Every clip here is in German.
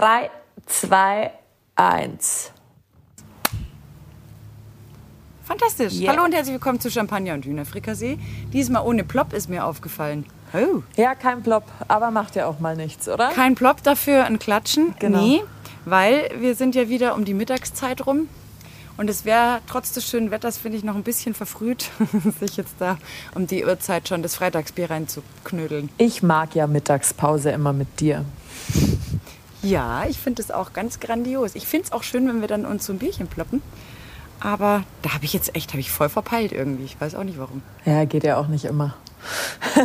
3, 2, 1. Fantastisch. Yeah. Hallo und herzlich willkommen zu Champagner und Hühnerfrikassee. Diesmal ohne Plop ist mir aufgefallen. Oh. Ja, kein Plop, aber macht ja auch mal nichts, oder? Kein Plop dafür, ein Klatschen. Genau. Nee, weil wir sind ja wieder um die Mittagszeit rum. Und es wäre trotz des schönen Wetters, finde ich, noch ein bisschen verfrüht, sich jetzt da um die Uhrzeit schon das Freitagsbier reinzuknödeln. Ich mag ja Mittagspause immer mit dir. Ja, ich finde es auch ganz grandios. Ich finde es auch schön, wenn wir dann uns so ein Bierchen ploppen. Aber da habe ich jetzt echt, habe ich voll verpeilt irgendwie. Ich weiß auch nicht warum. Ja, geht ja auch nicht immer.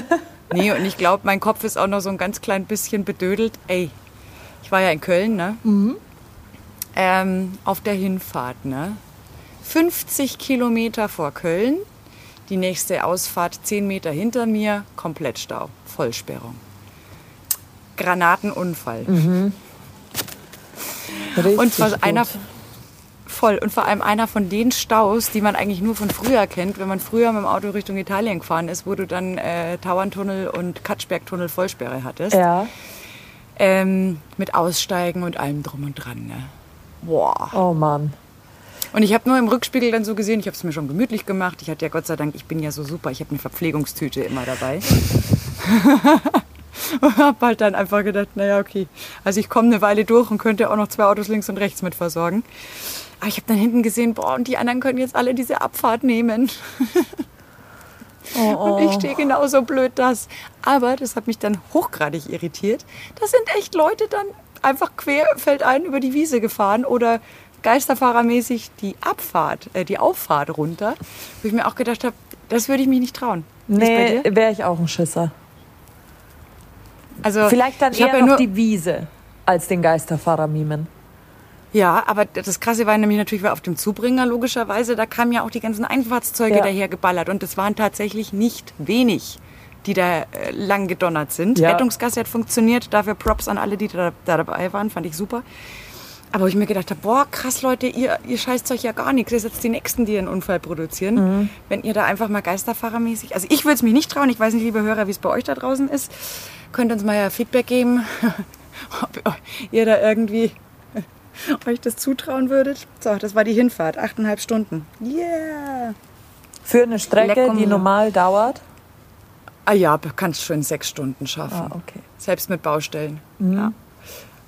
Nee, und ich glaube, mein Kopf ist auch noch so ein ganz klein bisschen bedödelt. Ey, ich war ja in Köln, ne? Ähm, auf der Hinfahrt, ne? 50 Kilometer vor Köln, die nächste Ausfahrt 10 Meter hinter mir, komplett Stau, Vollsperrung. Granatenunfall. Richtig Und zwar gut. einer voll und vor allem einer von den Staus, die man eigentlich nur von früher kennt, wenn man früher mit dem Auto Richtung Italien gefahren ist, wo du dann äh, Tauerntunnel und Katschbergtunnel Vollsperre hattest. Ja. Ähm, mit Aussteigen und allem drum und dran. Ne? Boah. Oh Mann. Und ich habe nur im Rückspiegel dann so gesehen, ich habe es mir schon gemütlich gemacht. Ich hatte ja Gott sei Dank, ich bin ja so super, ich habe eine Verpflegungstüte immer dabei. und habe halt dann einfach gedacht, naja, okay. Also ich komme eine Weile durch und könnte auch noch zwei Autos links und rechts mit versorgen. Aber ich habe dann hinten gesehen, boah, und die anderen können jetzt alle diese Abfahrt nehmen. Oh, Und ich stehe genauso blöd das. Aber das hat mich dann hochgradig irritiert. Da sind echt Leute dann einfach querfeldein über die Wiese gefahren oder geisterfahrermäßig die Abfahrt, äh, die Auffahrt runter. Wo ich mir auch gedacht habe, das würde ich mich nicht trauen. Nee, wäre ich auch ein Schisser. Also, Vielleicht dann eher ja noch nur, die Wiese als den Geisterfahrer mimen. Ja, aber das Krasse war nämlich natürlich, weil auf dem Zubringer logischerweise, da kamen ja auch die ganzen Einfahrtszeuge Ja. daher geballert und es waren tatsächlich nicht wenig, die da äh, lang gedonnert sind. Ja. Rettungsgasse hat funktioniert, dafür Props an alle, die da, da dabei waren, fand ich super. Aber wo ich mir gedacht habe, boah, krass Leute, ihr, ihr scheißt euch ja gar nichts. Ihr seid jetzt die Nächsten, die einen Unfall produzieren. Mhm. Wenn ihr da einfach mal Geisterfahrermäßig... Also ich würde es mich nicht trauen. Ich weiß nicht, liebe Hörer, wie es bei euch da draußen ist. Könnt uns mal ja Feedback geben, ob ihr da irgendwie euch das zutrauen würdet. So, das war die Hinfahrt. Achteinhalb Stunden. Yeah! Für eine Strecke, Lecker die normal dauert. Ah ja, kannst schon sechs Stunden schaffen. Ah, okay. Selbst mit Baustellen. Ja.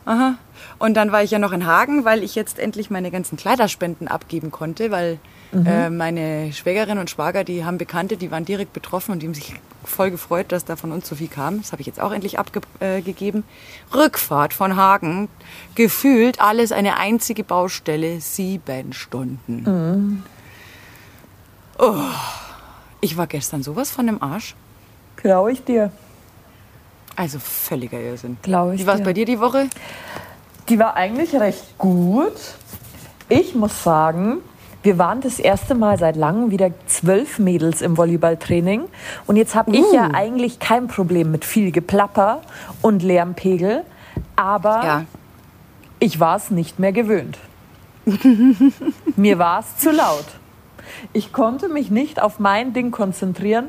Aha. Und dann war ich ja noch in Hagen, weil ich jetzt endlich meine ganzen Kleiderspenden abgeben konnte, weil äh, meine Schwägerin und Schwager, die haben Bekannte, die waren direkt betroffen und die haben sich voll gefreut, dass da von uns so viel kam. Das habe ich jetzt auch endlich abgegeben. Rückfahrt von Hagen, gefühlt alles eine einzige Baustelle, sieben Stunden. Oh, ich war gestern sowas von dem Arsch. Glaube ich dir. Also völliger Irrsinn. Glaube ich Wie war es bei dir die Woche? Die war eigentlich recht gut. Ich muss sagen, wir waren das erste Mal seit langem wieder zwölf Mädels im Volleyballtraining. Und jetzt habe ich ja eigentlich kein Problem mit viel Geplapper und Lärmpegel. Aber Ja. ich war es nicht mehr gewöhnt. Mir war es zu laut. Ich konnte mich nicht auf mein Ding konzentrieren,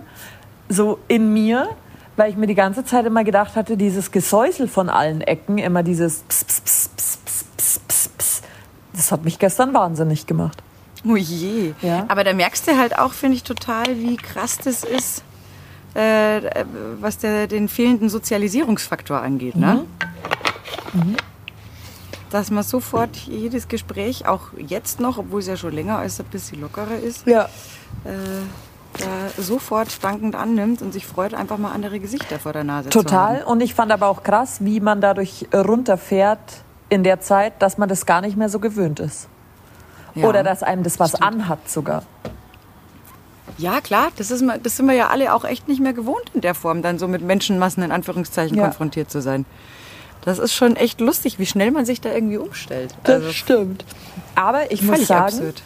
so in mir, weil ich mir die ganze Zeit immer gedacht hatte, dieses Gesäusel von allen Ecken, immer dieses Ps, Ps, Ps, Ps, Ps, Ps, Ps, Ps. Das hat mich gestern wahnsinnig gemacht. Oh je. Ja. Aber da merkst du halt auch, finde ich, total, wie krass das ist, äh, was der, den fehlenden Sozialisierungsfaktor angeht. Ne? Dass man sofort jedes Gespräch, auch jetzt noch, obwohl es ja schon länger als ein bisschen lockerer ist, Ja. äh, da sofort dankend annimmt und sich freut, einfach mal andere Gesichter vor der Nase zu Total. haben. Und ich fand aber auch krass, wie man dadurch runterfährt in der Zeit, dass man das gar nicht mehr so gewöhnt ist. Ja. Oder dass einem das was Stimmt. anhat sogar. Ja, klar, das, ist, das sind wir ja alle auch echt nicht mehr gewohnt in der Form, dann so mit Menschenmassen in Anführungszeichen Ja. konfrontiert zu sein. Das ist schon echt lustig, wie schnell man sich da irgendwie umstellt. Also, stimmt. Aber ich muss sagen, absurd.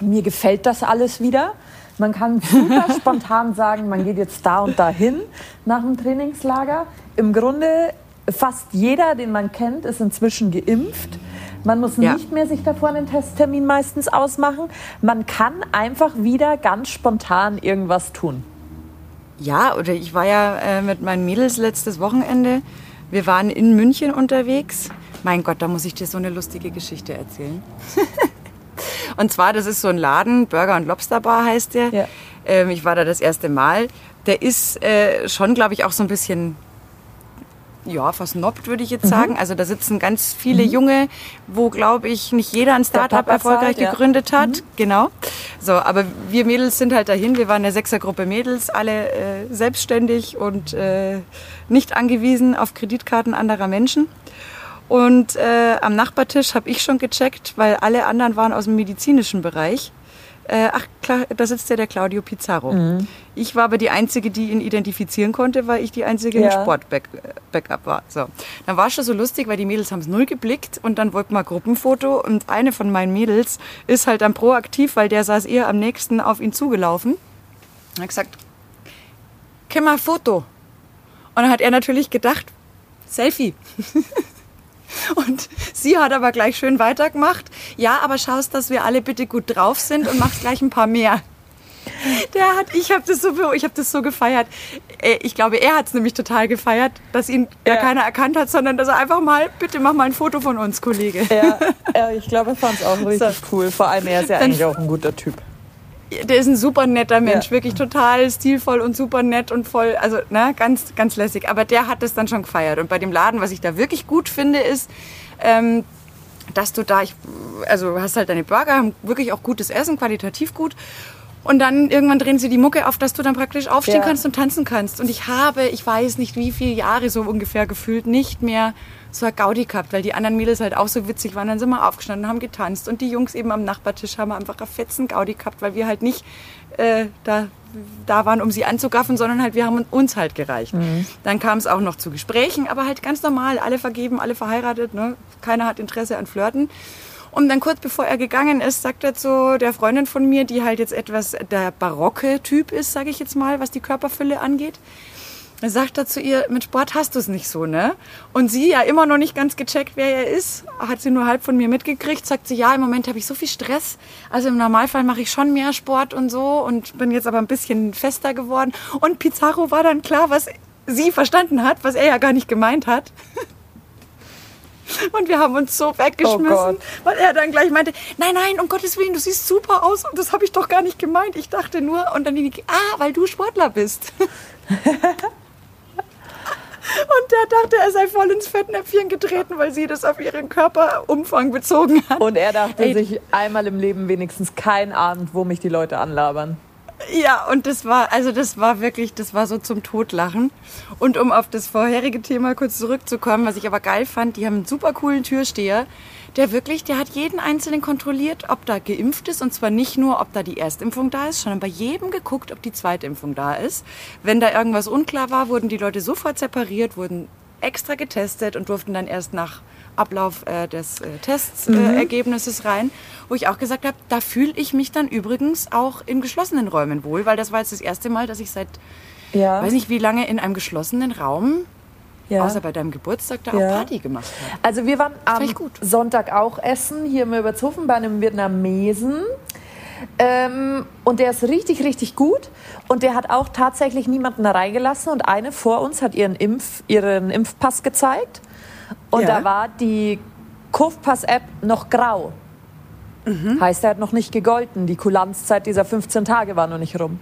mir gefällt das alles wieder. Man kann super spontan sagen, man geht jetzt da und dahin nach dem Trainingslager. Im Grunde fast jeder, den man kennt, ist inzwischen geimpft. Man muss Ja. nicht mehr sich davor einen Testtermin meistens ausmachen. Man kann einfach wieder ganz spontan irgendwas tun. Ja, oder ich war ja äh, mit meinen Mädels letztes Wochenende. Wir waren in München unterwegs Mein Gott, da muss ich dir so eine lustige Geschichte erzählen. und zwar, das ist so ein Laden, Burger und Lobster Bar heißt der. Ja. Ähm, ich war da das erste Mal. Der ist äh, schon, glaube ich, auch so ein bisschen ja, versnobbt, würde ich jetzt Mhm. sagen. Also da sitzen ganz viele Junge, wo, glaube ich, nicht jeder ein Startup erfolgreich ja. Mhm. gegründet hat. Genau. So, aber wir Mädels sind halt dahin. Wir waren eine Sechsergruppe Mädels, alle äh, selbstständig und äh, nicht angewiesen auf Kreditkarten anderer Menschen. Und äh, am Nachbartisch habe ich schon gecheckt, weil alle anderen waren aus dem medizinischen Bereich. Äh, ach, klar, da sitzt ja der Claudio Pizarro. Mhm. Ich war aber die Einzige, die ihn identifizieren konnte, weil ich die Einzige Ja. Sport-Backup war. So. Dann war es schon so lustig, weil die Mädels haben es null geblickt und dann wollten wir Gruppenfoto und eine von meinen Mädels ist halt dann proaktiv, weil der saß eher am nächsten auf ihn zugelaufen. Er hat gesagt, können wir ein Foto? Und dann hat er natürlich gedacht, Selfie. Und sie hat aber gleich schön weitergemacht. Ja, aber schaust, dass wir alle bitte gut drauf sind und machst gleich ein paar mehr. Der hat, ich habe das so, ich habe das so gefeiert. Äh, Ich glaube, er hat es nämlich total gefeiert, dass ihn ja. Ja. keiner erkannt hat, sondern dass er einfach mal, bitte mach mal ein Foto von uns, Kollege. Ja, ich glaube, er fand es auch richtig cool. Vor allem, er ist ja Dann- eigentlich auch ein guter Typ. Der ist ein super netter Mensch, Ja. wirklich total stilvoll und super nett und voll, also ne, ganz, ganz lässig. Aber der hat das dann schon gefeiert. Und bei dem Laden, was ich da wirklich gut finde, ist, ähm, dass du da, ich, also du hast halt deine Burger, haben wirklich auch gutes Essen, qualitativ gut. Und dann irgendwann drehen sie die Mucke auf, dass du dann praktisch aufstehen Ja. kannst und tanzen kannst. Und ich habe, ich weiß nicht wie viele Jahre so ungefähr gefühlt, nicht mehr so eine Gaudi gehabt, weil die anderen Mädels halt auch so witzig waren. Dann sind wir aufgestanden und haben getanzt. Und die Jungs eben am Nachbartisch haben einfach eine fetzen Gaudi gehabt, weil wir halt nicht äh, da, da waren, um sie anzugaffen, sondern halt wir haben uns halt gereicht. Dann kam es auch noch zu Gesprächen, aber halt ganz normal, alle vergeben, alle verheiratet, ne? keiner hat Interesse an Flirten. Und dann kurz bevor er gegangen ist, sagt er zu der Freundin von mir, die halt jetzt etwas der barocke Typ ist, sage ich jetzt mal, was die Körperfülle angeht. Er sagt er zu ihr, mit Sport hast du es nicht so, ne? Und sie ja immer noch nicht ganz gecheckt, wer er ist, hat sie nur halb von mir mitgekriegt, sagt sie, ja, im Moment habe ich so viel Stress. Also im Normalfall mache ich schon mehr Sport und so und bin jetzt aber ein bisschen fester geworden. Und Pizarro war dann klar, was sie verstanden hat, was er ja gar nicht gemeint hat. Und wir haben uns so weggeschmissen, Oh weil er dann gleich meinte, nein, nein, um Gottes Willen, du siehst super aus und das habe ich doch gar nicht gemeint. Ich dachte nur, und dann die, ah, weil du Sportler bist. Und der dachte, er sei voll ins Fettnäpfchen getreten, weil sie das auf ihren Körperumfang bezogen hat. Und er dachte Ey. sich einmal im Leben wenigstens kein Abend, wo mich die Leute anlabern. Ja, und das war, also das war wirklich, das war so zum Totlachen. Und um auf das vorherige Thema kurz zurückzukommen, was ich aber geil fand, die haben einen super coolen Türsteher, der wirklich, der hat jeden Einzelnen kontrolliert, ob da geimpft ist. Und zwar nicht nur, ob da die Erstimpfung da ist, sondern bei jedem geguckt, ob die Zweitimpfung da ist. Wenn da irgendwas unklar war, wurden die Leute sofort separiert, wurden extra getestet und durften dann erst nach Ablauf äh, des äh, Testergebnisses äh, Ergebnisses rein, wo ich auch gesagt habe, da fühle ich mich dann übrigens auch in geschlossenen Räumen wohl, weil das war jetzt das erste Mal, dass ich seit, Ja. weiß nicht wie lange, in einem geschlossenen Raum, ja. außer bei deinem Geburtstag, da Ja. auch Party gemacht habe. Also wir waren am. Sonntag auch essen, hier im Übertshofen bei einem Vietnamesen. Ähm, und der ist richtig, richtig gut. Und der hat auch tatsächlich niemanden da reingelassen. Und eine vor uns hat ihren, Impf, ihren Impfpass gezeigt. Und Ja. da war die Kurvpass-App noch grau. Mhm. Heißt, er hat noch nicht gegolten. Die Kulanzzeit dieser 15 Tage war noch nicht rum.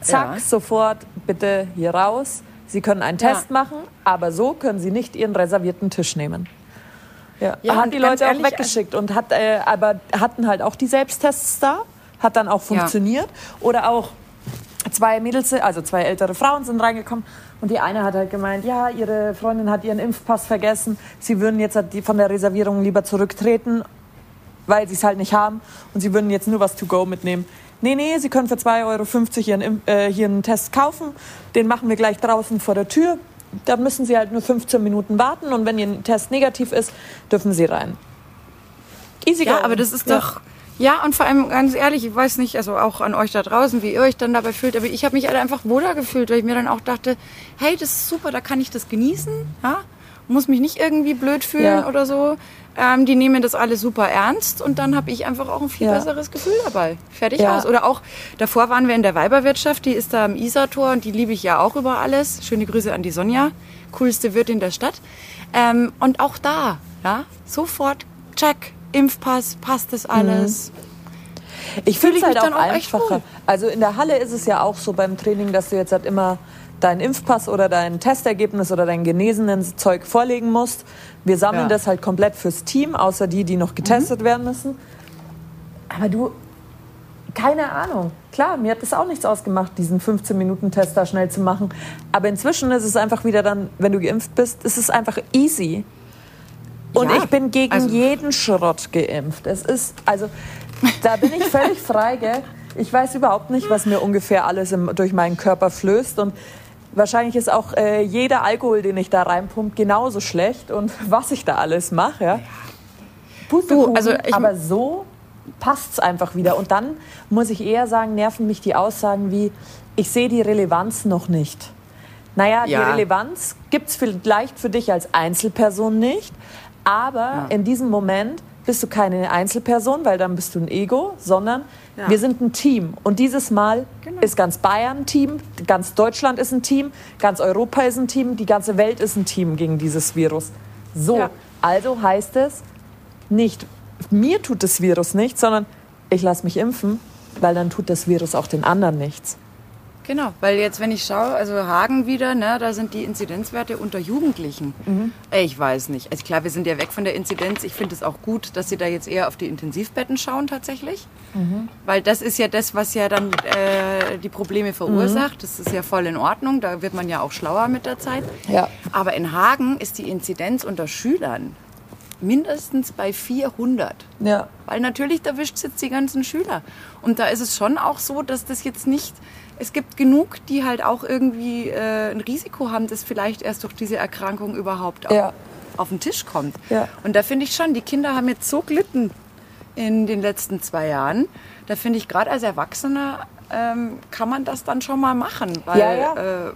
Zack, Ja. sofort bitte hier raus. Sie können einen Test Ja. machen, aber so können Sie nicht Ihren reservierten Tisch nehmen. Ja, Ja, hat die Leute auch ehrlich, also weggeschickt und hat, äh, aber hatten halt auch die Selbsttests da, hat dann auch funktioniert. Oder auch zwei Mädels, also zwei ältere Frauen sind reingekommen und die eine hat halt gemeint, ja, ihre Freundin hat ihren Impfpass vergessen, sie würden jetzt halt von der Reservierung lieber zurücktreten, weil sie es halt nicht haben und sie würden jetzt nur was to go mitnehmen. Nee, nee, sie können für 2,50 Euro ihren, Imp- äh, hier einen Test kaufen, den machen wir gleich draußen vor der Tür. Da müssen sie halt nur 15 Minuten warten und wenn ihr Test negativ ist, dürfen sie rein. Easy Ja, going. aber das ist Ja. doch. Ja, und vor allem ganz ehrlich, ich weiß nicht, also auch an euch da draußen, wie ihr euch dann dabei fühlt, aber ich habe mich halt einfach wohler gefühlt, weil ich mir dann auch dachte, hey, das ist super, da kann ich das genießen, ja? Muss mich nicht irgendwie blöd fühlen Ja. oder so. Ähm, die nehmen das alles super ernst und dann habe ich einfach auch ein viel Ja. besseres Gefühl dabei. Fertig Ja. aus. Oder auch, davor waren wir in der Weiberwirtschaft, die ist da am Isartor und die liebe ich ja auch über alles. Schöne Grüße an die Sonja, coolste Wirtin der Stadt. Ähm, und auch da Ja, sofort, check, Impfpass, passt das alles. Ich finde ich es halt mich auch dann auch echt einfacher. wohl. Also in der Halle ist es ja auch so beim Training, dass du jetzt halt immer deinen Impfpass oder dein Testergebnis oder dein genesenen Zeug vorlegen musst. Wir sammeln Ja. das halt komplett fürs Team, außer die, die noch getestet werden müssen. Aber du, keine Ahnung. Klar, mir hat das auch nichts ausgemacht, diesen 15-Minuten-Test da schnell zu machen. Aber inzwischen ist es einfach wieder dann, wenn du geimpft bist, ist es einfach easy. Und Ja, ich bin gegen also- jeden Schrott geimpft. Es ist, also, da bin ich völlig frei, gell? Ich weiß überhaupt nicht, was mir ungefähr alles im, durch meinen Körper flößt. Und wahrscheinlich ist auch äh, jeder Alkohol, den ich da reinpumpe, genauso schlecht. Und was ich da alles mache, ja. Pustekuchen, also ich- aber so passt's einfach wieder. Und dann muss ich eher sagen, nerven mich die Aussagen wie, ich sehe die Relevanz noch nicht. Naja, die Ja. Relevanz gibt's vielleicht für dich als Einzelperson nicht, aber in diesem Moment bist du keine Einzelperson, weil dann bist du ein Ego, sondern Ja. wir sind ein Team. Und dieses Mal Genau. ist ganz Bayern ein Team, ganz Deutschland ist ein Team, ganz Europa ist ein Team, die ganze Welt ist ein Team gegen dieses Virus. So, Ja. also heißt es nicht, mir tut das Virus nichts, sondern ich lasse mich impfen, weil dann tut das Virus auch den anderen nichts. Genau, weil jetzt, wenn ich schaue, also Hagen wieder, ne, da sind die Inzidenzwerte unter Jugendlichen. Ey, Ich weiß nicht. Also klar, wir sind ja weg von der Inzidenz. Ich finde es auch gut, dass sie da jetzt eher auf die Intensivbetten schauen tatsächlich. Weil das ist ja das, was ja dann äh, die Probleme verursacht. Das ist ja voll in Ordnung. Da wird man ja auch schlauer mit der Zeit. Ja. Aber in Hagen ist die Inzidenz unter Schülern mindestens bei 400. Ja. Weil natürlich erwischt es jetzt die ganzen Schüler. Und da ist es schon auch so, dass das jetzt nicht. Es gibt genug, die halt auch irgendwie äh, ein Risiko haben, dass vielleicht erst durch diese Erkrankung überhaupt Ja. auf, auf den Tisch kommt. Ja. Und da finde ich schon, die Kinder haben jetzt so gelitten in den letzten zwei Jahren. Da finde ich gerade als Erwachsener ähm, kann man das dann schon mal machen. Weil Ja, ja. Äh,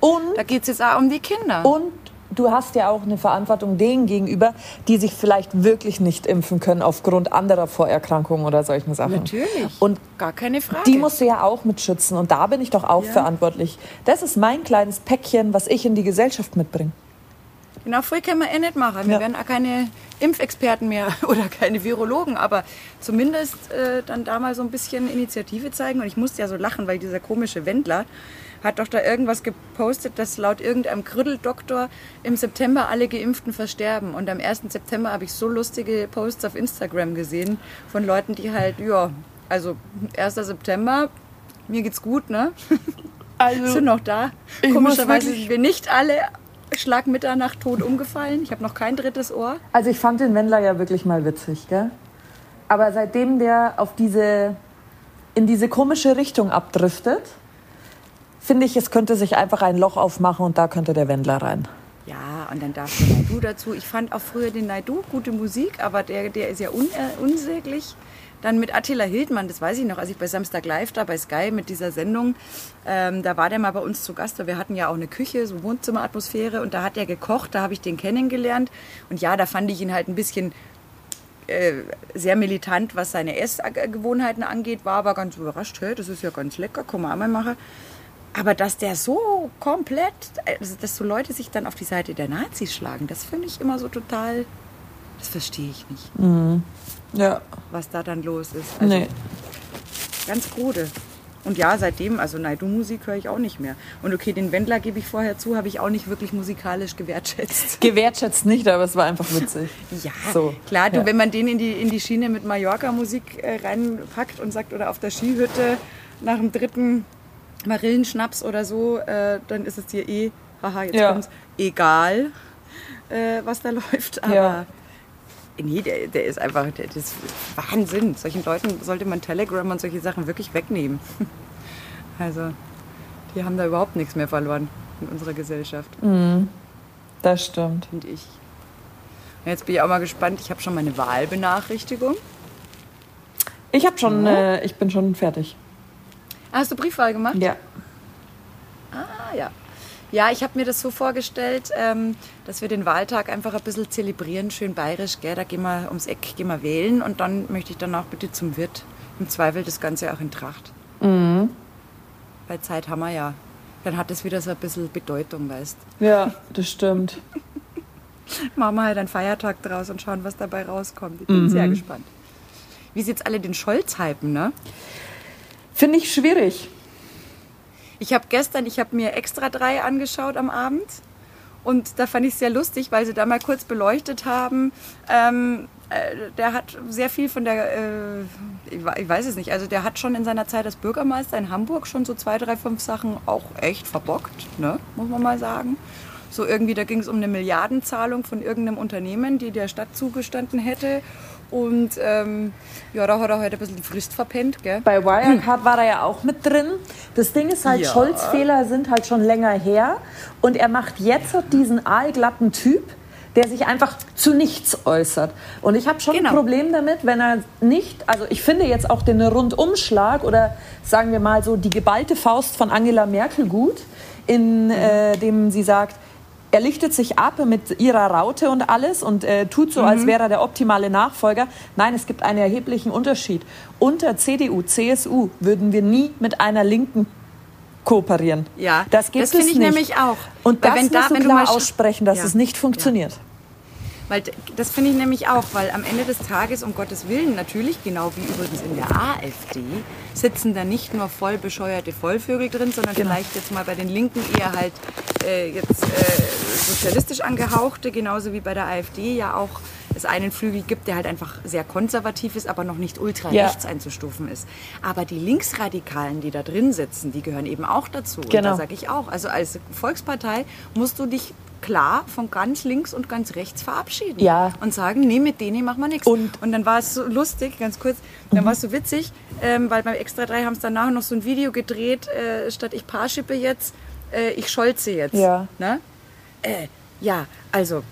Und da geht es jetzt auch um die Kinder. Und du hast ja auch eine Verantwortung denen gegenüber, die sich vielleicht wirklich nicht impfen können aufgrund anderer Vorerkrankungen oder solchen Sachen. Natürlich. Und Gar keine Frage. die musst du ja auch mitschützen. Und da bin ich doch auch Ja. verantwortlich. Das ist mein kleines Päckchen, was ich in die Gesellschaft mitbringe. Genau, früher können wir eh nicht machen. Wir Ja. werden auch keine Impfexperten mehr oder keine Virologen, aber zumindest äh, dann da mal so ein bisschen Initiative zeigen. Und ich musste ja so lachen, weil dieser komische Wendler hat doch da irgendwas gepostet, dass laut irgendeinem Krüddeldoktor im September alle Geimpften versterben. Und am 1. September habe ich so lustige Posts auf Instagram gesehen von Leuten, die halt, ja, also 1. September, mir geht's gut, ne? Also, sind noch da. Komischerweise sind wir nicht alle Schlag Mitternacht tot umgefallen. Ich habe noch kein drittes Ohr. also ich fand den Wendler ja wirklich mal witzig, gell? Aber seitdem der auf diese, in diese komische Richtung abdriftet, finde ich, es könnte sich einfach ein Loch aufmachen und da könnte der Wendler rein. Ja, und dann darf der Naidu dazu. Ich fand auch früher den Naidu gute Musik, aber der, der ist ja un, äh, unsäglich. Dann mit Attila Hildmann, das weiß ich noch, als ich bei Samstag Live da bei Sky mit dieser Sendung, ähm, da war der mal bei uns zu Gast. Wir hatten ja auch eine Küche, so Wohnzimmeratmosphäre und da hat er gekocht, da habe ich den kennengelernt. Und ja, da fand ich ihn halt ein bisschen äh, sehr militant, was seine Essgewohnheiten angeht, war aber ganz überrascht, hey, das ist ja ganz lecker, auch mal machen. Aber dass der so komplett, also dass so Leute sich dann auf die Seite der Nazis schlagen, das finde ich immer so total, das verstehe ich nicht, Ja, was da dann los ist. Also nee. Ganz krude. Und ja, seitdem, also Naidu-Musik höre ich auch nicht mehr. Und okay, den Wendler gebe ich vorher zu, habe ich auch nicht wirklich musikalisch gewertschätzt. Gewertschätzt nicht, aber es war einfach witzig. Ja, So, klar, du, ja. wenn man den in die, in die Schiene mit Mallorca-Musik äh, reinpackt und sagt, oder auf der Skihütte nach dem dritten Marillenschnaps oder so, äh, dann ist es dir eh, haha, jetzt Ja. kommt's, egal, äh, was da läuft. Aber Ja. nee, der, der ist einfach, der, das ist Wahnsinn. Solchen Leuten sollte man Telegram und solche Sachen wirklich wegnehmen. Also, die haben da überhaupt nichts mehr verloren in unserer Gesellschaft, Das stimmt. finde ich. Und jetzt bin ich auch mal gespannt. Ich habe schon meine Wahlbenachrichtigung. Ich habe schon, äh, ich bin schon fertig. Hast du Briefwahl gemacht? Ja. Ah, ja. Ja, ich habe mir das so vorgestellt, ähm, dass wir den Wahltag einfach ein bisschen zelebrieren, schön bayerisch, gell? Da gehen wir ums Eck, gehen wir wählen und dann möchte ich danach bitte zum Wirt. Im Zweifel das Ganze auch in Tracht. Mhm. Weil Zeit haben wir ja. Dann hat es wieder so ein bisschen Bedeutung, weißt Ja, das stimmt. Machen wir halt einen Feiertag draus und schauen, was dabei rauskommt. Ich bin sehr gespannt. Wie sie jetzt alle den Scholz hypen, ne? Finde ich schwierig. Ich habe gestern, ich habe mir extra drei angeschaut am Abend. Und da fand ich es sehr lustig, weil sie da mal kurz beleuchtet haben. Ähm, äh, der hat sehr viel von der, äh, ich, ich weiß es nicht, also der hat schon in seiner Zeit als Bürgermeister in Hamburg schon so zwei, drei, fünf Sachen auch echt verbockt, ne? muss man mal sagen. So irgendwie, da ging es um eine Milliardenzahlung von irgendeinem Unternehmen, die der Stadt zugestanden hätte. Und ähm, ja, da hat er heute ein bisschen die Frist verpennt, gell? Bei Wirecard war er ja auch mit drin. Das Ding ist halt, Ja. Scholz-Fehler sind halt schon länger her. Und er macht jetzt diesen aalglatten Typ, der sich einfach zu nichts äußert. Und ich habe schon Genau. ein Problem damit, wenn er nicht, also ich finde jetzt auch den Rundumschlag oder sagen wir mal so die geballte Faust von Angela Merkel gut, in äh, dem sie sagt, er lichtet sich ab mit ihrer Raute und alles und äh, tut so, Mhm. als wäre er der optimale Nachfolger. Nein, es gibt einen erheblichen Unterschied. Unter CDU, CSU würden wir nie mit einer Linken kooperieren. Ja, das gibt das es finde ich nicht. nämlich auch. Und Weil das wenn da- musst du klar aussprechen, dass Ja. es nicht Ja. Weil das finde ich nämlich auch, weil am Ende des Tages, um Gottes Willen, natürlich, genau wie übrigens in der AfD, sitzen da nicht nur voll bescheuerte Vollvögel drin, sondern Genau. vielleicht jetzt mal bei den Linken eher halt äh, jetzt äh, sozialistisch angehauchte, genauso wie bei der AfD ja auch es einen Flügel gibt, der halt einfach sehr konservativ ist, aber noch nicht ultra Ja. rechts einzustufen ist. Aber die Linksradikalen, die da drin sitzen, die gehören eben auch dazu. Und Genau. da sage ich auch, also als Volkspartei musst du dich klar von ganz links und ganz rechts verabschieden Ja. und sagen, nee, mit denen machen wir nichts. Und- Und dann war es so lustig, ganz kurz, dann war es so witzig, ähm, weil beim Extra 3 haben es danach noch so ein Video gedreht, äh, statt ich Paarschippe jetzt, äh, ich scholze jetzt. Ja. Ne? Äh, ja, also,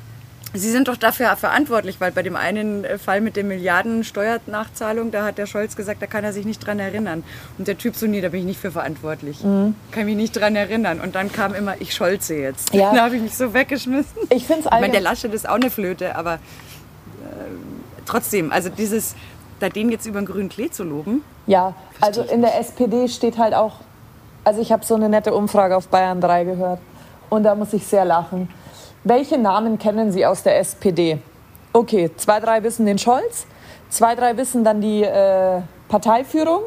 Sie sind doch dafür verantwortlich, weil bei dem einen äh, Fall mit der Milliarden Steuernachzahlung, da hat der Scholz gesagt, da kann er sich nicht dran erinnern. Und der Typ so, nee, da bin ich nicht für verantwortlich. Mhm. Kann mich nicht dran erinnern. Und dann kam immer, ich scholze jetzt. Ja. Da habe ich mich so weggeschmissen. Ich finde es Ich meine, der. Laschet ist auch eine Flöte, aber äh, trotzdem, also dieses, da den jetzt über den grünen Klee zu loben, Ja, also in der SPD steht halt auch, also ich habe so eine nette Umfrage auf Bayern 3 gehört und da muss ich sehr lachen. Welche Namen kennen Sie aus der SPD? Okay, zwei, drei wissen den Scholz, zwei, drei wissen dann die äh, Parteiführung,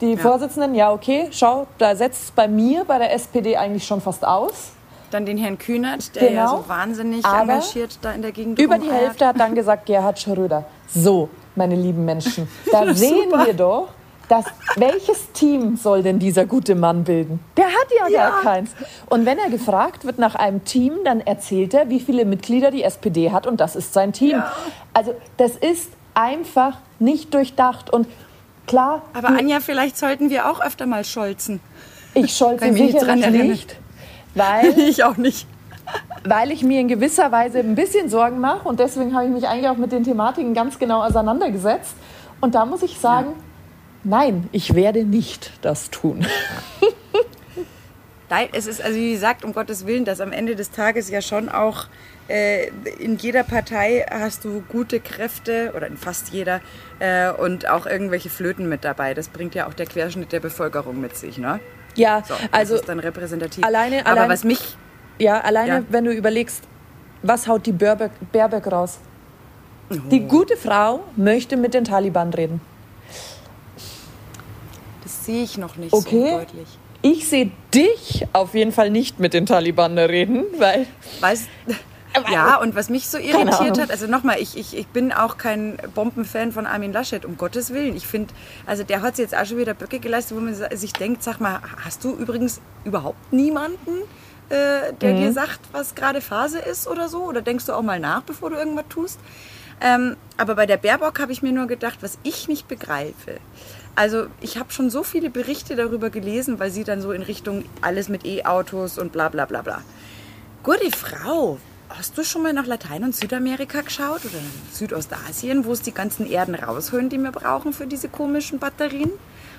die Vorsitzenden. Ja, okay, schau, da setzt es bei mir bei der SPD eigentlich schon fast aus. dann den Herrn Kühnert, der ja Genau. so wahnsinnig Aber engagiert da in der Gegend Über die. Hälfte hat dann gesagt Gerhard Schröder. So, meine lieben Menschen, da sehen wir doch, dass, welches Team soll denn dieser gute Mann bilden? Der hat ja, Ja. gar keins. Und wenn er gefragt wird nach einem Team, dann erzählt er, wie viele Mitglieder die SPD hat und das ist sein Team. Ja. Also das ist einfach nicht durchdacht und klar, Aber Anja, vielleicht sollten wir auch öfter mal scholzen. ich scholze mich dran erinnern. nicht, weil Ich auch nicht. weil ich mir in gewisser Weise ein bisschen Sorgen mache und deswegen habe ich mich eigentlich auch mit den Thematiken ganz genau auseinandergesetzt. Und da muss ich sagen, nein, ich werde nicht das tun. Nein, es ist, also wie gesagt, um Gottes Willen, dass am Ende des Tages ja schon auch äh, in jeder Partei hast du gute Kräfte oder in fast jeder äh, und auch irgendwelche Flöten mit dabei. Das bringt ja auch der Querschnitt der Bevölkerung mit sich, ne? Ja, So, also ist dann repräsentativ. alleine- Aber allein- was mich ja, alleine Ja. wenn du überlegst, was haut die Baerbock raus? Die gute Frau möchte mit den Taliban reden. Das sehe ich noch nicht so Okay. deutlich. Ich sehe dich auf jeden Fall nicht mit den Taliban reden, weil Weißt, ja, und was mich so irritiert hat, also nochmal, ich, ich, ich bin auch kein Bombenfan von Armin Laschet, um Gottes Willen. Ich finde, also der hat jetzt auch schon wieder Böcke geleistet, wo man sich denkt, sag mal, hast du übrigens überhaupt niemanden, äh, der Mhm. dir sagt, was gerade Phase ist oder so? Oder denkst du auch mal nach, bevor du irgendwas tust? Ähm, aber bei der Baerbock habe ich mir nur gedacht, was ich nicht begreife. Also ich habe schon so viele Berichte darüber gelesen, weil sie dann so in Richtung alles mit E-Autos und bla bla bla bla. Gute Frau, hast du schon mal nach Latein- und Südamerika geschaut oder Südostasien, wo es die ganzen Erden rausholen, die wir brauchen für diese komischen Batterien?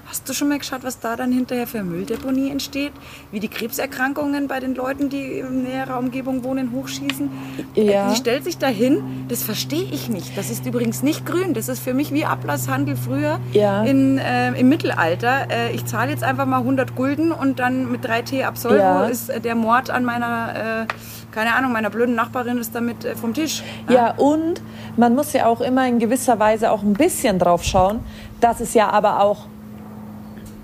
Hast du schon mal geschaut, was da dann hinterher für Mülldeponie entsteht? Wie die Krebserkrankungen bei den Leuten, die in näherer Umgebung wohnen, hochschießen? Ja. Die stellt sich dahin, das verstehe ich nicht. Das ist übrigens nicht grün. Das ist für mich wie Ablasshandel früher Ja. in, äh, im Mittelalter. Äh, ich zahle jetzt einfach mal 100 Gulden und dann mit 3T Absolvo Ja. ist äh, der Mord an meiner, äh, keine Ahnung, meiner blöden Nachbarin ist damit äh, vom Tisch. Ja, und man muss ja auch immer in gewisser Weise auch ein bisschen drauf schauen, dass es ja aber auch,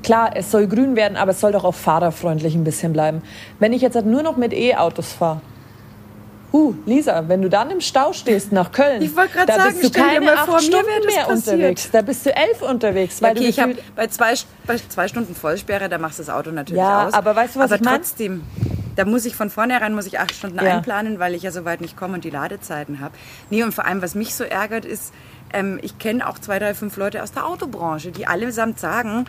klar, es soll grün werden, aber es soll doch auch fahrerfreundlich ein bisschen bleiben. Wenn ich jetzt halt nur noch mit E-Autos fahre, Uh, Lisa, wenn du dann im Stau stehst nach Köln, Ich wollte gerade sagen, bist du keine mal acht vor, mir Stunden mehr passiert. unterwegs. Da bist du elf unterwegs, weil okay, du ich habe bei zwei, bei zwei Stunden Vollsperre, da machst du das Auto natürlich Ja, aus. aber weißt du, was aber ich mein? trotzdem, da muss ich von vornherein muss ich acht Stunden Ja. einplanen, weil ich ja so weit nicht komme und die Ladezeiten habe. Nee, und vor allem, was mich so ärgert, ist, ähm, ich kenne auch zwei, drei, fünf Leute aus der Autobranche, die allesamt sagen,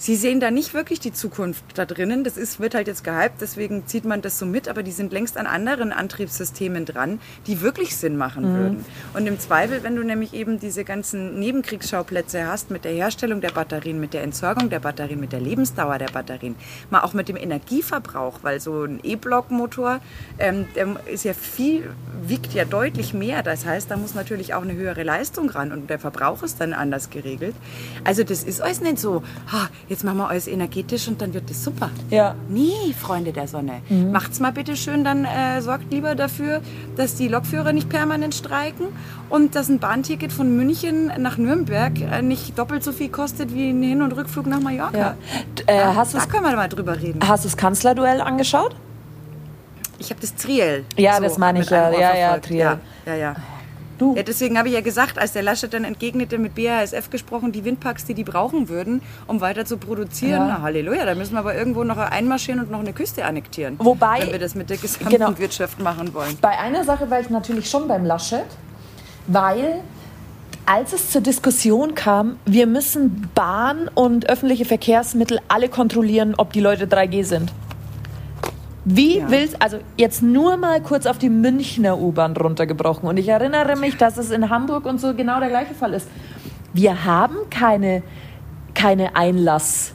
Sie sehen da nicht wirklich die Zukunft da drinnen. Das ist, wird halt jetzt gehypt, deswegen zieht man das so mit, aber die sind längst an anderen Antriebssystemen dran, die wirklich Sinn machen würden. Und im Zweifel, wenn du nämlich eben diese ganzen Nebenkriegsschauplätze hast mit der Herstellung der Batterien, mit der Entsorgung der Batterien, mit der Lebensdauer der Batterien, mal auch mit dem Energieverbrauch, weil so ein E-Block-Motor, ähm, der ist ja viel, wiegt ja deutlich mehr. Das heißt, da muss natürlich auch eine höhere Leistung ran und der Verbrauch ist dann anders geregelt. Also das ist alles nicht so, ha, jetzt machen wir alles energetisch und dann wird das super. Ja. Nie, Freunde der Sonne. Mhm. Macht's mal bitte schön, dann äh, sorgt lieber dafür, dass die Lokführer nicht permanent streiken und dass ein Bahnticket von München nach Nürnberg äh, nicht doppelt so viel kostet wie ein Hin- und Rückflug nach Mallorca. Ja. Äh, hast du da können wir mal drüber reden. hast du's Kanzlerduell angeschaut? Ich habe das Triell. Ja, das meine ich ja. Ja, ja. Triell. Ja, ja, ja. Du, Ja, deswegen habe ich ja gesagt, als der Laschet dann entgegnete, mit BASF gesprochen, die Windparks, die die brauchen würden, um weiter zu produzieren. Ja. Na, Halleluja, da müssen wir aber irgendwo noch einmarschieren und noch eine Küste annektieren. Wobei- Wenn wir das mit der gesamten Genau. Wirtschaft machen wollen. Bei einer Sache war ich natürlich schon beim Laschet, weil als es zur Diskussion kam, wir müssen Bahn und öffentliche Verkehrsmittel alle kontrollieren, ob die Leute 3G sind. Wie Ja. willst, also jetzt nur mal kurz auf die Münchner U-Bahn runtergebrochen. Und ich erinnere mich, dass es in Hamburg und so genau der gleiche Fall ist. Wir haben keine, keine Einlass-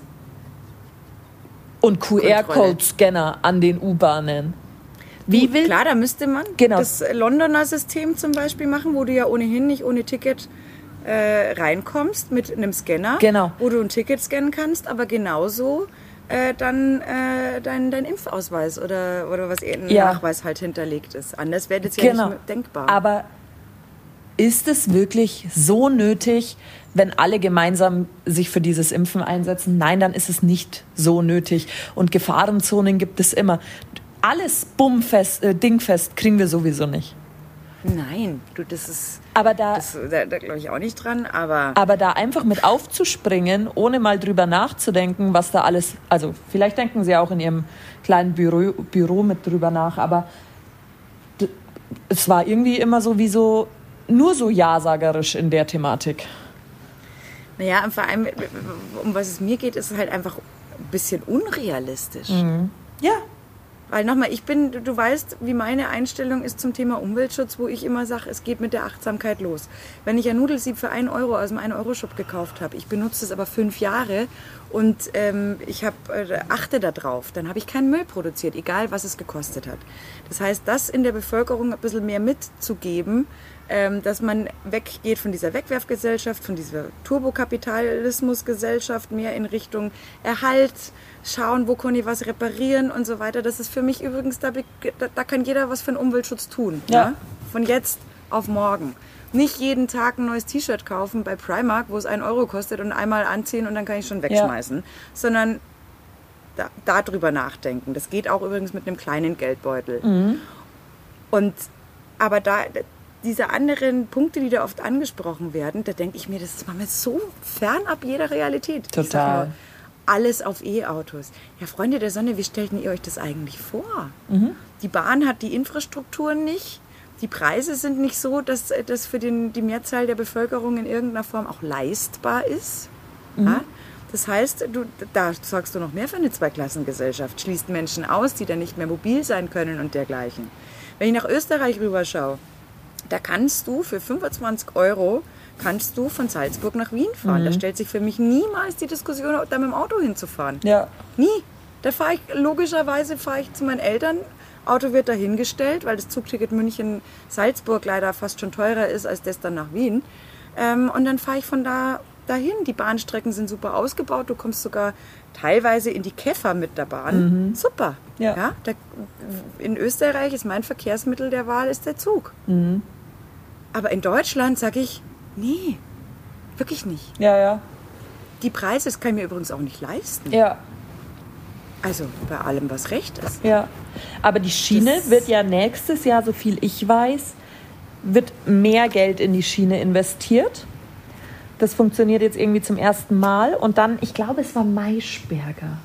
und QR-Code-Scanner an den U-Bahnen. Wie will Klar, da müsste man Genau. das Londoner System zum Beispiel machen, wo du ja ohnehin nicht ohne Ticket äh, reinkommst mit einem Scanner, Genau. wo du ein Ticket scannen kannst, aber genauso äh, dann äh, dein, dein Impfausweis oder, oder was ein Ja. Nachweis halt hinterlegt ist. Anders wäre das ja Genau. nicht denkbar. Aber ist es wirklich so nötig, wenn alle gemeinsam sich für dieses Impfen einsetzen? Nein, dann ist es nicht so nötig. Und Gefahrenzonen gibt es immer. Alles bummfest, äh, dingfest kriegen wir sowieso nicht. Nein, du, das ist, Aber da, das, da, da glaube ich auch nicht dran, aber aber da einfach mit aufzuspringen, ohne mal drüber nachzudenken, was da alles, also vielleicht denken Sie auch in Ihrem kleinen Büro, Büro mit drüber nach, aber es war irgendwie immer so wie so, nur so ja-sagerisch in der Thematik. naja, und vor allem, um was es mir geht, ist es halt einfach ein bisschen unrealistisch. Ja, Weil nochmal, ich bin, du, weißt, wie meine Einstellung ist zum Thema Umweltschutz, wo ich immer sage, es geht mit der Achtsamkeit los. Wenn ich ein Nudelsieb für einen Euro aus dem 1-Euro-Shop gekauft habe, ich benutze es aber fünf Jahre und ähm, ich hab, äh, achte darauf, dann habe ich keinen Müll produziert, egal was es gekostet hat. Das heißt, das in der Bevölkerung ein bisschen mehr mitzugeben, ähm, dass man weggeht von dieser Wegwerfgesellschaft, von dieser Turbokapitalismusgesellschaft, mehr in Richtung Erhalt, schauen, wo kann ich was reparieren und so weiter. Das ist für mich übrigens, da, da, kann jeder was für den Umweltschutz tun. Ja. Von jetzt auf morgen. Nicht jeden Tag ein neues T-Shirt kaufen bei Primark, wo es einen Euro kostet und einmal anziehen und dann kann ich schon wegschmeißen. Sondern da, darüber nachdenken. Das geht auch übrigens mit einem kleinen Geldbeutel. Und aber da diese anderen Punkte, die da oft angesprochen werden, da denke ich mir, das ist manchmal so fernab jeder Realität. Total. Alles auf E-Autos. Ja, Freunde der Sonne, wie stellten ihr euch das eigentlich vor? Die Bahn hat die Infrastruktur nicht. Die Preise sind nicht so, dass das für den, die Mehrzahl der Bevölkerung in irgendeiner Form auch leistbar ist. Ja? Das heißt, du, da sorgst du noch mehr für eine Zweiklassengesellschaft, schließt Menschen aus, die dann nicht mehr mobil sein können und dergleichen. Wenn ich nach Österreich rüberschaue, da kannst du für 25 Euro kannst du von Salzburg nach Wien fahren. Da stellt sich für mich niemals die Diskussion, da mit dem Auto hinzufahren. Ja. Nie. Da fahre ich, logischerweise fahre ich zu meinen Eltern. Auto wird dahingestellt, weil das Zugticket München-Salzburg leider fast schon teurer ist als das dann nach Wien. Ähm, und dann fahre ich von da dahin. Die Bahnstrecken sind super ausgebaut. Du kommst sogar teilweise in die Käfer mit der Bahn. Super. Ja. der, in Österreich ist mein Verkehrsmittel der Wahl ist der Zug. Aber in Deutschland sage ich, nee, wirklich nicht. Ja, ja. Die Preise das kann ich mir übrigens auch nicht leisten. Ja. Also bei allem, was recht ist. Ja, aber die Schiene Das- wird ja nächstes Jahr, so viel ich weiß, wird mehr Geld in die Schiene investiert. Das funktioniert jetzt irgendwie zum ersten Mal. Und dann, ich glaube, es war Maischberger.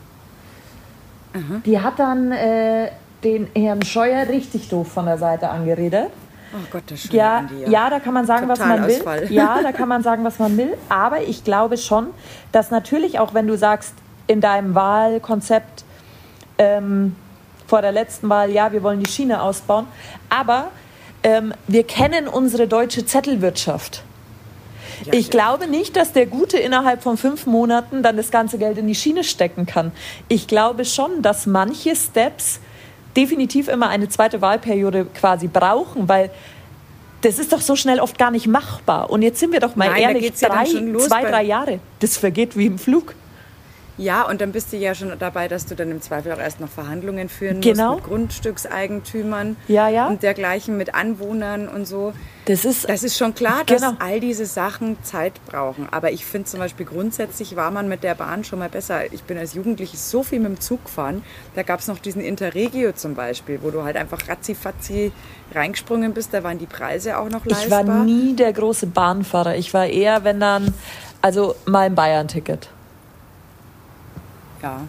Die hat dann äh, den Herrn Scheuer richtig doof von der Seite angeredet. Oh Gott, das ist Ja, ja, da kann man sagen, was man will. Totalausfall. Ja, da kann man sagen, was man will. Aber ich glaube schon, dass natürlich auch, wenn du sagst, in deinem Wahlkonzept ähm, vor der letzten Wahl, ja, wir wollen die Schiene ausbauen, aber ähm, wir kennen unsere deutsche Zettelwirtschaft. Ja, Ich ja. glaube nicht, dass der Gute innerhalb von fünf Monaten dann das ganze Geld in die Schiene stecken kann. Ich glaube schon, dass manche Steps definitiv immer eine zweite Wahlperiode quasi brauchen, weil das ist doch so schnell oft gar nicht machbar. Und jetzt sind wir doch mal Nein, ehrlich, drei, zwei, drei Jahre, das vergeht wie im Flug. Ja, und dann bist du ja schon dabei, dass du dann im Zweifel auch erst noch Verhandlungen führen Genau. musst mit Grundstückseigentümern Ja, ja. und dergleichen, mit Anwohnern und so. Das ist, Das ist schon klar, dass Genau. all diese Sachen Zeit brauchen. Aber ich finde zum Beispiel grundsätzlich war man mit der Bahn schon mal besser. Ich bin als Jugendliche so viel mit dem Zug gefahren. Da gab es noch diesen Interregio zum Beispiel, wo du halt einfach ratzifatzi reingesprungen bist. Da waren die Preise auch noch ich leistbar. war nie der große Bahnfahrer. Ich war eher, wenn dann, also mal ein Bayern-Ticket. Ja.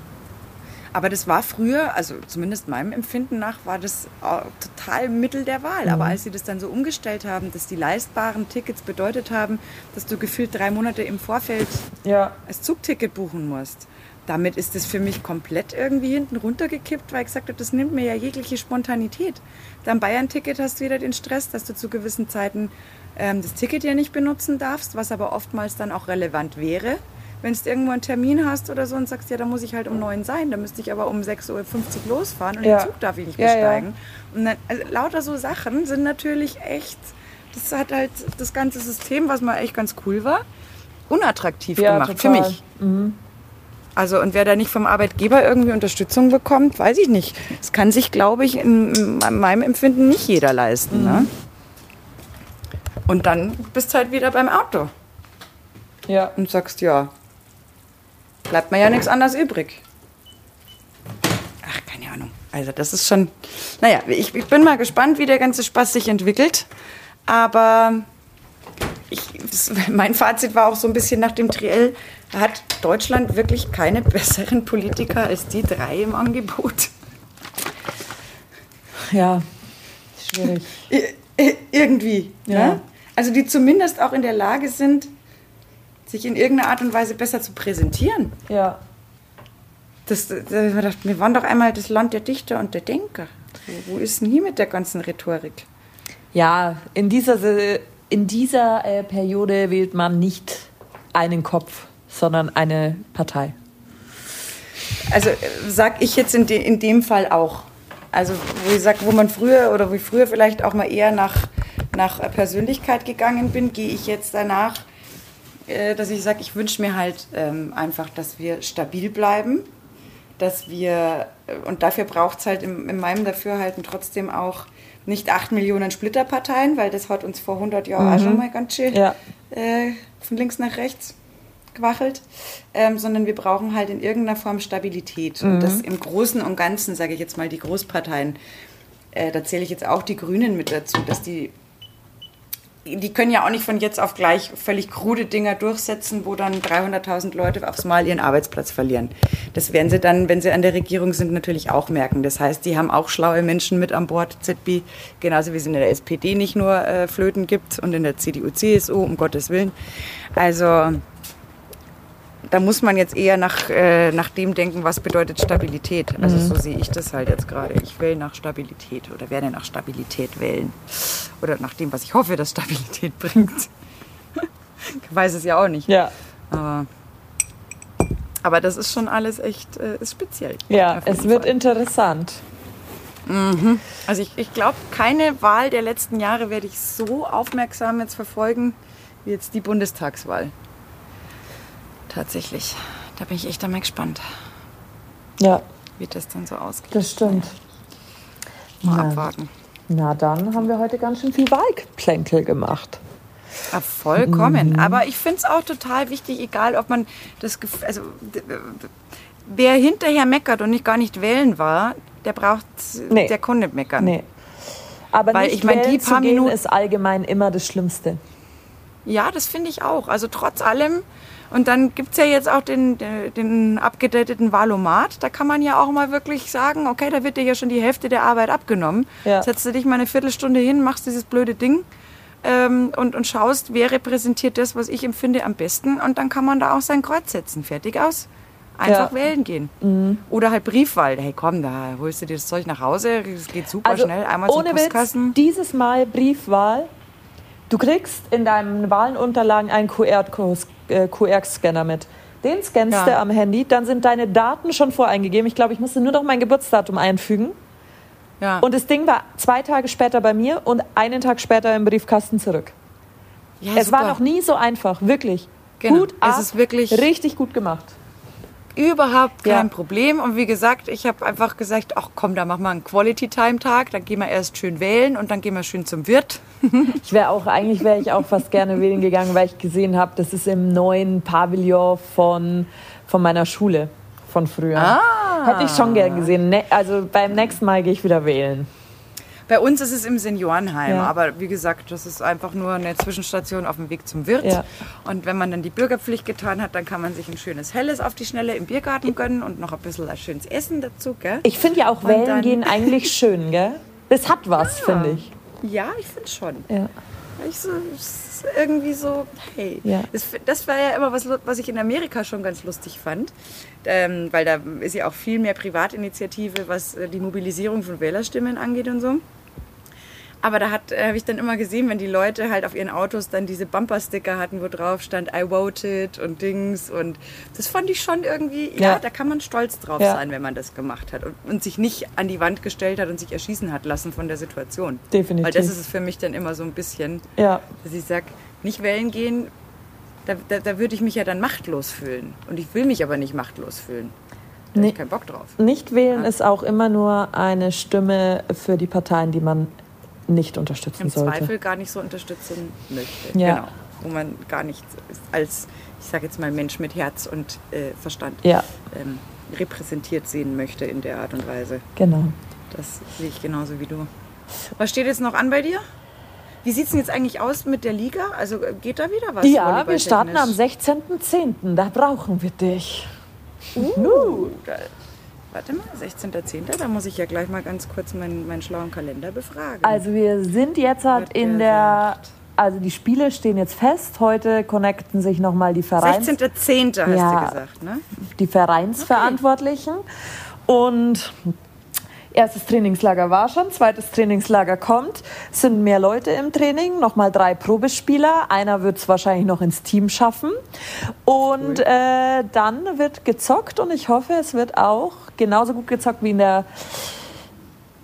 Aber das war früher, also zumindest meinem Empfinden nach, war das äh, total Mittel der Wahl. Aber als sie das dann so umgestellt haben, dass die leistbaren Tickets bedeutet haben, dass du gefühlt drei Monate im Vorfeld Ja. als Zugticket buchen musst, damit ist das für mich komplett irgendwie hinten runtergekippt, weil ich gesagt habe, das nimmt mir ja jegliche Spontanität. Beim Bayern-Ticket hast du wieder den Stress, dass du zu gewissen Zeiten ähm, das Ticket ja nicht benutzen darfst, was aber oftmals dann auch relevant wäre. Wenn du irgendwo einen Termin hast oder so und sagst, ja, da muss ich halt um neun sein, da müsste ich aber um 6.50 Uhr losfahren und Ja. den Zug darf ich nicht Ja, ja. besteigen. Und dann, also, lauter so Sachen sind natürlich echt, das hat halt das ganze System, was mal echt ganz cool war, unattraktiv Ja, gemacht total. für mich. Also und wer da nicht vom Arbeitgeber irgendwie Unterstützung bekommt, weiß ich nicht. Das kann sich, glaube ich, in, in meinem Empfinden nicht jeder leisten. Ne? Und dann bist du halt wieder beim Auto Ja. und sagst, ja, bleibt mir ja nichts anderes übrig. Ach, keine Ahnung. Also das ist schon, naja, ich, ich bin mal gespannt, wie der ganze Spaß sich entwickelt. Aber ich, mein Fazit war auch so ein bisschen nach dem Triell, hat Deutschland wirklich keine besseren Politiker als die drei im Angebot? Ja. Schwierig. Ir- ir- Irgendwie. Ja. Ne? Also die zumindest auch in der Lage sind, sich in irgendeiner Art und Weise besser zu präsentieren. Ja. Das, da hab ich mir gedacht, wir waren doch einmal das Land der Dichter und der Denker. Wo, wo ist denn hier mit der ganzen Rhetorik? Ja, in dieser, Se- in dieser äh, Periode wählt man nicht einen Kopf, sondern eine Partei. Also äh, sag ich jetzt in, de, in dem Fall auch. Also wo ich sag, wo man früher oder ich früher vielleicht auch mal eher nach, nach Persönlichkeit gegangen bin, gehe ich jetzt danach, dass ich sage, ich wünsche mir halt ähm, einfach, dass wir stabil bleiben, dass wir, äh, und dafür braucht es halt in, in meinem Dafürhalten trotzdem auch nicht acht Millionen Splitterparteien, weil das hat uns vor 100 Jahren auch schon mal ganz schön Ja. äh, von links nach rechts gewachelt, ähm, sondern wir brauchen halt in irgendeiner Form Stabilität. Und das im Großen und Ganzen, sage ich jetzt mal, die Großparteien, äh, da zähle ich jetzt auch die Grünen mit dazu, dass die, die können ja auch nicht von jetzt auf gleich völlig krude Dinger durchsetzen, wo dann 300.000 Leute aufs Mal ihren Arbeitsplatz verlieren. Das werden sie dann, wenn sie an der Regierung sind, natürlich auch merken. Das heißt, die haben auch schlaue Menschen mit an Bord, ZB, genauso wie es in der SPD nicht nur äh, Flöten gibt und in der CDU, CSU, um Gottes Willen. Also da muss man jetzt eher nach, äh, nach dem denken, was bedeutet Stabilität. Also so sehe ich das halt jetzt gerade. Ich wähle nach Stabilität oder werde nach Stabilität wählen. Oder nach dem, was ich hoffe, dass Stabilität bringt. Ich weiß es ja auch nicht. Ja. Aber, aber das ist schon alles echt äh, ist speziell. Ja, es wird Fall. interessant. Also ich, ich glaube, keine Wahl der letzten Jahre werde ich so aufmerksam jetzt verfolgen wie jetzt die Bundestagswahl. Tatsächlich. Da bin ich echt einmal gespannt, Ja, wie das dann so ausgeht. das stimmt. Mal Ja. abwarten. Na, dann haben wir heute ganz schön viel Wahlplänkel gemacht. Ja, vollkommen. Aber ich finde es auch total wichtig, egal ob man das, Gef- also wer hinterher meckert und nicht gar nicht wählen war, der braucht, Nee. der kann nicht meckern. Nee. Aber Weil nicht ich meine, die paar Minuten- ist allgemein immer das Schlimmste. Ja, das finde ich auch. Also trotz allem. Und dann gibt es ja jetzt auch den, den, abgedateten Valomat. Da kann man ja auch mal wirklich sagen, okay, da wird dir ja schon die Hälfte der Arbeit abgenommen. Ja. Setzt du dich mal eine Viertelstunde hin, machst dieses blöde Ding ähm, und, und schaust, wer repräsentiert das, was ich empfinde, am besten. Und dann kann man da auch sein Kreuz setzen. Fertig aus. Einfach Ja. wählen gehen. Oder halt Briefwahl. Hey, komm, da holst du dir das Zeug nach Hause. Es geht super schnell. Einmal zum Also ohne Witz, Postkasten. dieses Mal Briefwahl. Du kriegst in deinen Wahlenunterlagen einen QR-Kurs- äh, QR-Scanner mit. Den scannst Ja. du am Handy, dann sind deine Daten schon voreingegeben. Ich glaube, ich musste nur noch mein Geburtsdatum einfügen. Ja. Und das Ding war zwei Tage später bei mir und einen Tag später im Briefkasten zurück. ja, es war super. noch nie so einfach, wirklich. Genau. Gut Es ab, ist wirklich- richtig gut gemacht. Überhaupt kein Ja. Problem. Und wie gesagt, ich habe einfach gesagt, ach komm, da machen wir einen Quality-Time-Tag. Dann gehen wir erst schön wählen und dann gehen wir schön zum Wirt. Ich wäre auch, eigentlich wäre ich auch fast gerne wählen gegangen, weil ich gesehen habe, das ist im neuen Pavillon von, von meiner Schule von früher. Ah. Hätte ich schon gern gesehen. Ne, also beim nächsten Mal gehe ich wieder wählen. Bei uns ist es im Seniorenheim, Ja. aber wie gesagt, das ist einfach nur eine Zwischenstation auf dem Weg zum Wirt. Ja. Und wenn man dann die Bürgerpflicht getan hat, dann kann man sich ein schönes Helles auf die Schnelle im Biergarten gönnen und noch ein bisschen ein schönes Essen dazu, gell? Ich finde ja auch Und wählen gehen eigentlich schön, gell? Das hat was, finde ich. Ja, ich finde schon. Ja. Ich so, irgendwie so, hey. Ja. Das, das war ja immer was, was ich in Amerika schon ganz lustig fand. Ähm, weil da ist ja auch viel mehr Privatinitiative, was äh, die Mobilisierung von Wählerstimmen angeht und so. Aber da äh, habe ich dann immer gesehen, wenn die Leute halt auf ihren Autos dann diese Bumpersticker hatten, wo drauf stand I voted und Dings. Und das fand ich schon irgendwie, ja, Ja. da kann man stolz drauf Ja. sein, wenn man das gemacht hat und, und sich nicht an die Wand gestellt hat und sich erschießen hat lassen von der Situation. Definitiv. Weil das ist es für mich dann immer so ein bisschen, Ja. dass ich sage, nicht wählen gehen, da, da, da würde ich mich ja dann machtlos fühlen. Und ich will mich aber nicht machtlos fühlen. Da habe Nee. ich keinen Bock drauf. Nicht wählen ist auch immer nur eine Stimme für die Parteien, die man nicht unterstützen Im sollte. Zweifel gar nicht so unterstützen möchte. Ja. Genau. Wo man gar nicht als, ich sage jetzt mal, Mensch mit Herz und äh, Verstand Ja, ähm, repräsentiert sehen möchte in der Art und Weise. genau. Das sehe ich genauso wie du. Was steht jetzt noch an bei dir? Wie sieht es denn jetzt eigentlich aus mit der Liga? Also äh, geht da wieder was? Ja, wir starten am volleyballtechnisch? 16.10. Da brauchen wir dich. Uh, da, warte mal, 16.10. Da muss ich ja gleich mal ganz kurz meinen, meinen schlauen Kalender befragen. Also wir sind jetzt halt in der, gesagt. also die Spiele stehen jetzt fest. Heute connecten sich nochmal die, Vereins, 16.10. hast Ja. du gesagt, ne? die Vereinsverantwortlichen. Und erstes Trainingslager war schon, zweites Trainingslager kommt. Es sind mehr Leute im Training, nochmal drei Probespieler. Einer wird es wahrscheinlich noch ins Team schaffen. Und äh, dann wird gezockt und ich hoffe, es wird auch genauso gut gezockt wie in der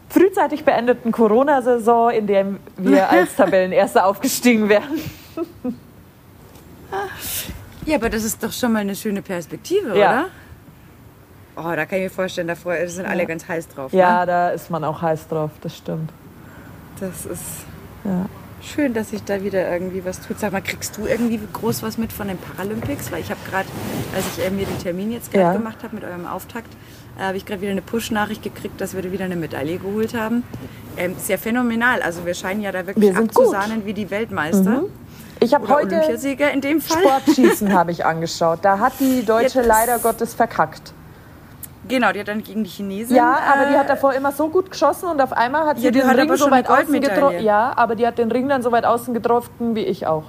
frühzeitig beendeten Corona-Saison, in der wir als Tabellenerster aufgestiegen wären. Ja, aber das ist doch schon mal eine schöne Perspektive, Ja. oder? Oh, da kann ich mir vorstellen, da sind alle ganz heiß drauf. Ja, Ne? da ist man auch heiß drauf, das stimmt. Das ist Ja. schön, dass sich da wieder irgendwie was tut. Sag mal, kriegst du irgendwie groß was mit von den Paralympics? Weil ich habe gerade, als ich äh, mir den Termin jetzt gerade Ja. gemacht habe mit eurem Auftakt, äh, habe ich gerade wieder eine Push-Nachricht gekriegt, dass wir wieder eine Medaille geholt haben. Ähm, sehr phänomenal. Also wir scheinen ja da wirklich Wir sind gut. Mhm. abzusahnen wie die Weltmeister. Ich habe heute Olympiasieger in dem Fall. Sportschießen habe ich angeschaut. Da hat die Deutsche Ja, leider Gottes verkackt. Genau, die hat dann gegen die Chinesin. Ja, aber die äh, hat davor immer so gut geschossen und auf einmal hat sie Ja, die den Ring so weit außen getroffen. Ja, aber die hat den Ring dann so weit außen getroffen wie ich auch.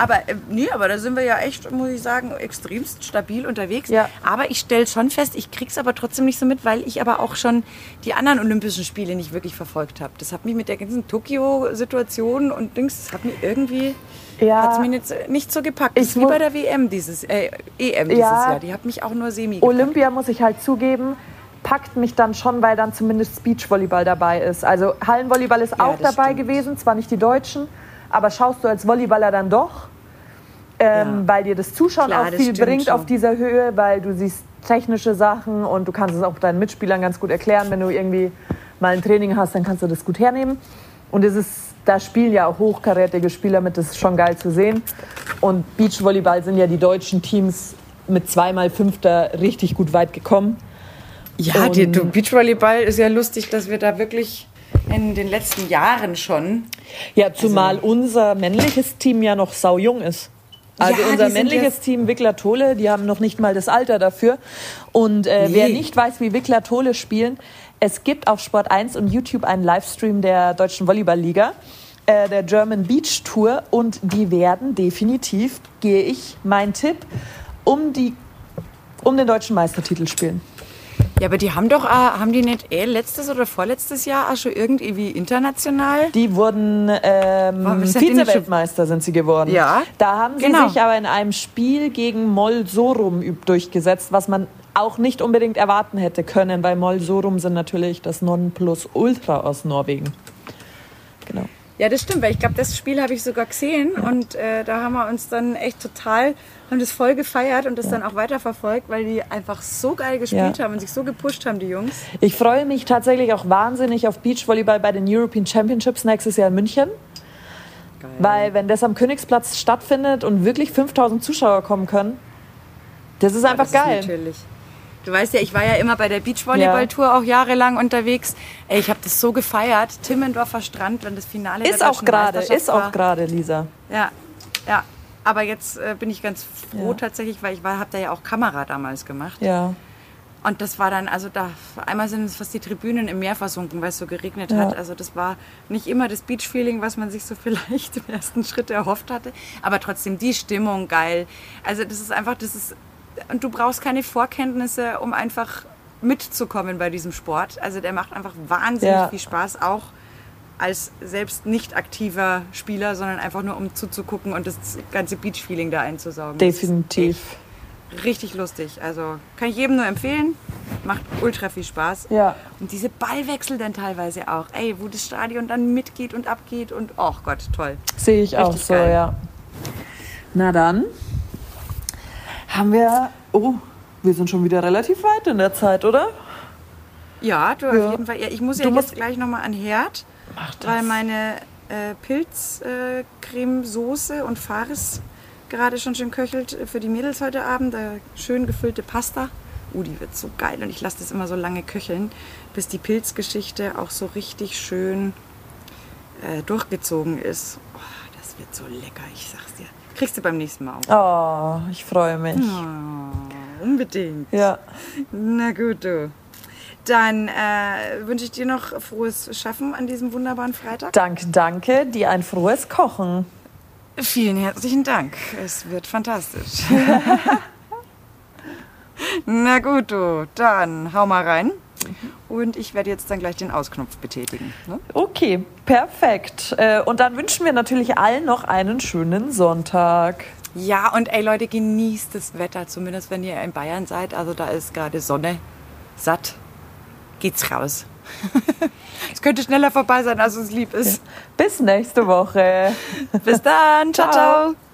Aber äh, nee, aber da sind wir ja echt, muss ich sagen, extremst stabil unterwegs. Ja. Aber ich stelle schon fest, ich krieg's aber trotzdem nicht so mit, weil ich aber auch schon die anderen Olympischen Spiele nicht wirklich verfolgt habe. Das hat mich mit der ganzen Tokio-Situation und Dings, das hat mich irgendwie Ja. hat's mich nicht, nicht so gepackt. Das Ich ist wie bei der WM dieses, äh, EM dieses Ja. Jahr. Die hat mich auch nur semi gepackt. Olympia, muss ich halt zugeben, packt mich dann schon, weil dann zumindest Beachvolleyball dabei ist. Also Hallenvolleyball ist Ja, auch dabei stimmt. gewesen, zwar nicht die Deutschen, aber schaust du als Volleyballer dann doch, ähm, Ja. weil dir das Zuschauen Klar, auch viel bringt schon. auf dieser Höhe, weil du siehst technische Sachen und du kannst es auch deinen Mitspielern ganz gut erklären. Wenn du irgendwie mal ein Training hast, dann kannst du das gut hernehmen. Und es ist, da spielen ja auch hochkarätige Spieler mit, das ist schon geil zu sehen. Und Beachvolleyball sind ja die deutschen Teams mit zweimal Fünfter richtig gut weit gekommen. Ja, Und- die, du, Beachvolleyball ist ja lustig, dass wir da wirklich in den letzten Jahren schon. Ja, zumal unser männliches Team ja noch saujung ist. Also Ja, unser männliches Team Wickler Tole, die haben noch nicht mal das Alter dafür. Und äh, Nee. wer nicht weiß, wie Wickler Tole spielen, es gibt auf Sport 1 und YouTube einen Livestream der Deutschen Volleyballliga, äh, der German Beach Tour. Und die werden definitiv, gehe ich, mein Tipp, um, die, um den deutschen Meistertitel spielen. Ja, aber die haben doch, äh, haben die nicht eh letztes oder vorletztes Jahr auch schon irgendwie international? Die wurden ähm, nicht Vize-Weltmeister sind sie geworden. Ja, Da haben sie genau. sich aber in einem Spiel gegen Moll Sorum üb- durchgesetzt, was man auch nicht unbedingt erwarten hätte können, weil Moll Sorum sind natürlich das Nonplusultra aus Norwegen. Genau. Ja, das stimmt, weil ich glaube, das Spiel habe ich sogar gesehen und äh, da haben wir uns dann echt total, haben das voll gefeiert und das dann auch weiterverfolgt, weil die einfach so geil gespielt Ja. haben und sich so gepusht haben, die Jungs. Ich freue mich tatsächlich auch wahnsinnig auf Beachvolleyball bei den European Championships nächstes Jahr in München. Geil. Weil wenn das am Königsplatz stattfindet und wirklich 5000 Zuschauer kommen können, das ist einfach das geil. Ist natürlich. Du weißt ja, ich war ja immer bei der Beachvolleyball-Tour auch jahrelang unterwegs. Ey, ich habe das so gefeiert. Timmendorfer Strand, wenn das Finale Ist der auch gerade, ist auch gerade, Lisa. Ja, ja. Aber jetzt äh, bin ich ganz froh Ja. tatsächlich, weil ich habe da ja auch Kamera damals gemacht. Ja. Und das war dann, also da, einmal sind es fast die Tribünen im Meer versunken, weil es so geregnet Ja. hat. Also das war nicht immer das Beach-Feeling, was man sich so vielleicht im ersten Schritt erhofft hatte. Aber trotzdem die Stimmung geil. Also das ist einfach, das ist, und du brauchst keine Vorkenntnisse, um einfach mitzukommen bei diesem Sport. Also der macht einfach wahnsinnig Ja. viel Spaß, auch als selbst nicht aktiver Spieler, sondern einfach nur um zuzugucken und das ganze Beach-Feeling da einzusaugen. Das ist Definitiv. Richtig lustig. Also kann ich jedem nur empfehlen. Macht ultra viel Spaß. Ja. Und diese Ballwechsel dann teilweise auch. Ey, wo das Stadion dann mitgeht und abgeht und oh Gott, toll. Sehe ich auch Richtig so, geil. ja. Na dann haben wir. Oh, wir sind schon wieder relativ weit in der Zeit, oder? Ja, du Ja. auf jeden Fall. Ja, ich muss Du ja jetzt gleich nochmal an Herd, Mach weil meine äh, Pilzcremesoße und Fares gerade schon schön köchelt für die Mädels heute Abend. Äh, schön gefüllte Pasta. Uh, die wird so geil und ich lasse das immer so lange köcheln, bis die Pilzgeschichte auch so richtig schön äh, durchgezogen ist. Oh, das wird so lecker, ich sag's dir. Kriegst du beim nächsten Mal auch. Oh, ich freue mich. Oh, unbedingt. Ja. Na gut, du. Dann äh, wünsche ich dir noch frohes Schaffen an diesem wunderbaren Freitag. Danke, danke. Dir ein frohes Kochen. Vielen herzlichen Dank. Es wird fantastisch. Na gut, du. Dann hau mal rein. Und ich werde jetzt dann gleich den Ausknopf betätigen. Ne? Okay, perfekt. Äh, Und dann wünschen wir natürlich allen noch einen schönen Sonntag. Ja, und ey Leute, genießt das Wetter, zumindest wenn ihr in Bayern seid. Also da ist gerade Sonne, satt. Geht's raus. es könnte schneller vorbei sein, als uns lieb ist. Bis nächste Woche. Bis dann. ciao. Ciao. ciao.